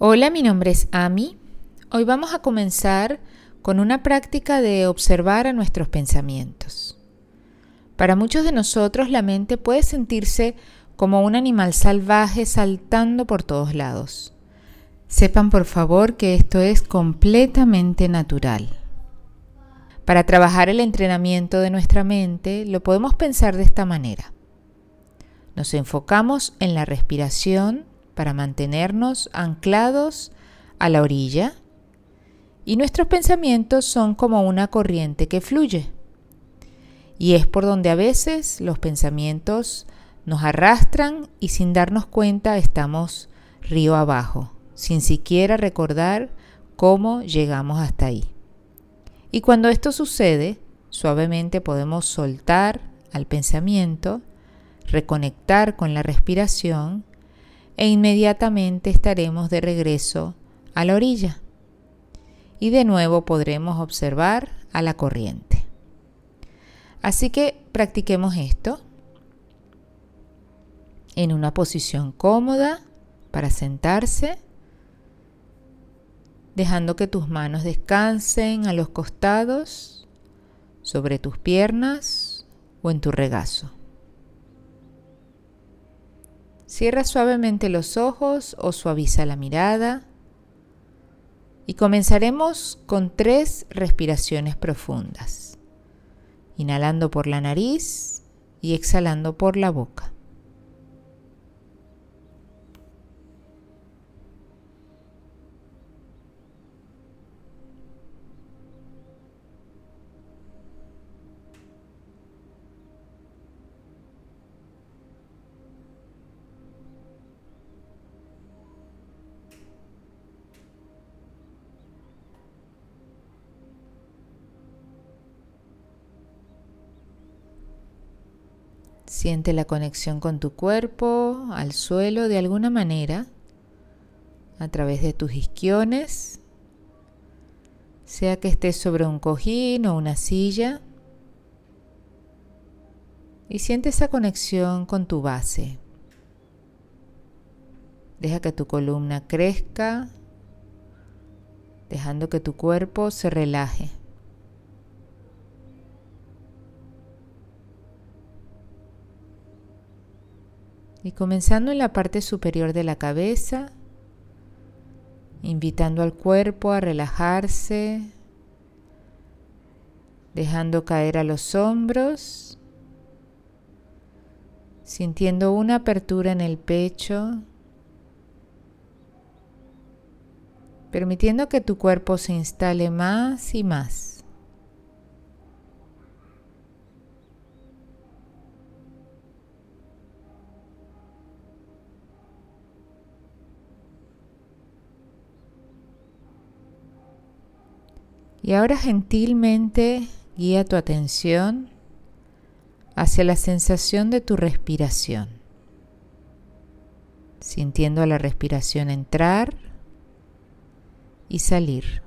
Hola, mi nombre es Ami. Hoy vamos a comenzar con una práctica de observar a nuestros pensamientos. Para muchos de nosotros la mente puede sentirse como un animal salvaje saltando por todos lados. Sepan por favor que esto es completamente natural. Para trabajar el entrenamiento de nuestra mente lo podemos pensar de esta manera. Nos enfocamos en la respiración para mantenernos anclados a la orilla y nuestros pensamientos son como una corriente que fluye. Y es por donde a veces los pensamientos nos arrastran y sin darnos cuenta estamos río abajo, sin siquiera recordar cómo llegamos hasta ahí. Y cuando esto sucede, suavemente podemos soltar al pensamiento, reconectar con la respiración e inmediatamente estaremos de regreso a la orilla y de nuevo podremos observar a la corriente. Así que practiquemos esto en una posición cómoda para sentarse, dejando que tus manos descansen a los costados, sobre tus piernas o en tu regazo. Cierra suavemente los ojos o suaviza la mirada. Y comenzaremos con tres respiraciones profundas. Inhalando por la nariz y exhalando por la boca. Siente la conexión con tu cuerpo, al suelo de alguna manera, a través de tus isquiones, sea que estés sobre un cojín o una silla. Y siente esa conexión con tu base. Deja que tu columna crezca, dejando que tu cuerpo se relaje. Y comenzando en la parte superior de la cabeza, invitando al cuerpo a relajarse, dejando caer a los hombros, sintiendo una apertura en el pecho, permitiendo que tu cuerpo se instale más y más. Y ahora gentilmente guía tu atención hacia la sensación de tu respiración, sintiendo la respiración entrar y salir.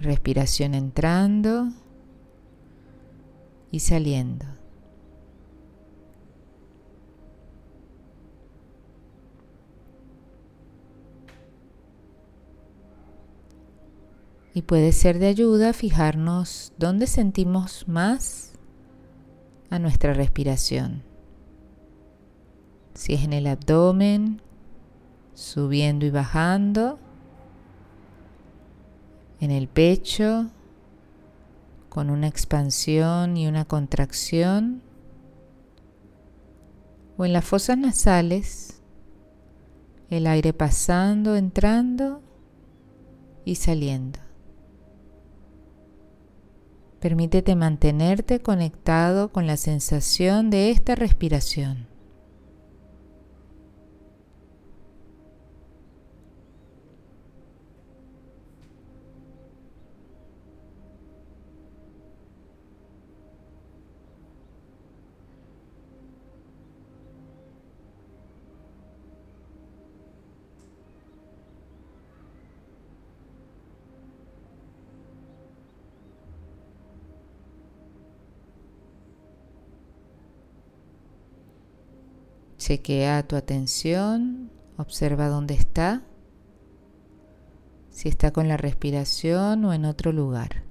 Respiración entrando y saliendo. Y puede ser de ayuda fijarnos dónde sentimos más a nuestra respiración. Si es en el abdomen, subiendo y bajando, en el pecho, con una expansión y una contracción, o en las fosas nasales, el aire pasando, entrando y saliendo. Permítete mantenerte conectado con la sensación de esta respiración. Chequea tu atención, observa dónde está, si está con la respiración o en otro lugar.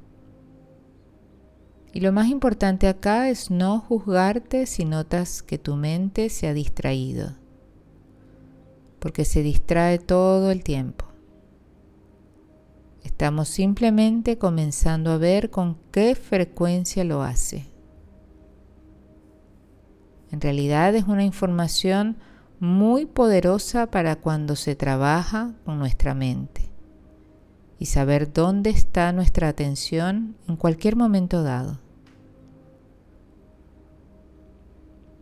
Y lo más importante acá es no juzgarte si notas que tu mente se ha distraído, porque se distrae todo el tiempo. Estamos simplemente comenzando a ver con qué frecuencia lo hace. En realidad es una información muy poderosa para cuando se trabaja con nuestra mente y saber dónde está nuestra atención en cualquier momento dado.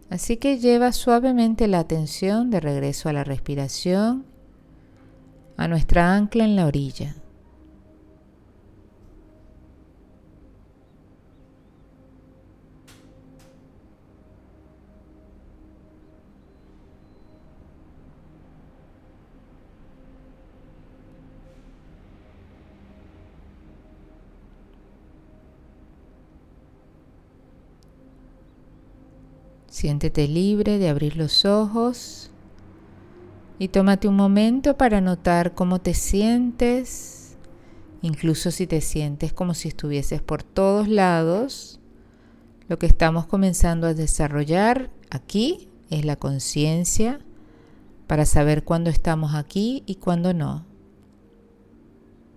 Así que lleva suavemente la atención de regreso a la respiración, a nuestra ancla en la orilla. Siéntete libre de abrir los ojos y tómate un momento para notar cómo te sientes, incluso si te sientes como si estuvieses por todos lados. Lo que estamos comenzando a desarrollar aquí es la conciencia para saber cuándo estamos aquí y cuándo no.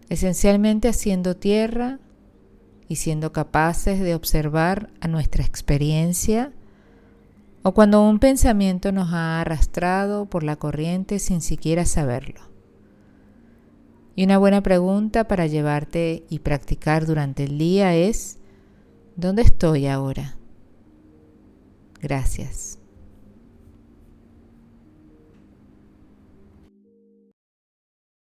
Esencialmente haciendo tierra y siendo capaces de observar a nuestra experiencia o cuando un pensamiento nos ha arrastrado por la corriente sin siquiera saberlo. Y una buena pregunta para llevarte y practicar durante el día es, ¿dónde estoy ahora? Gracias.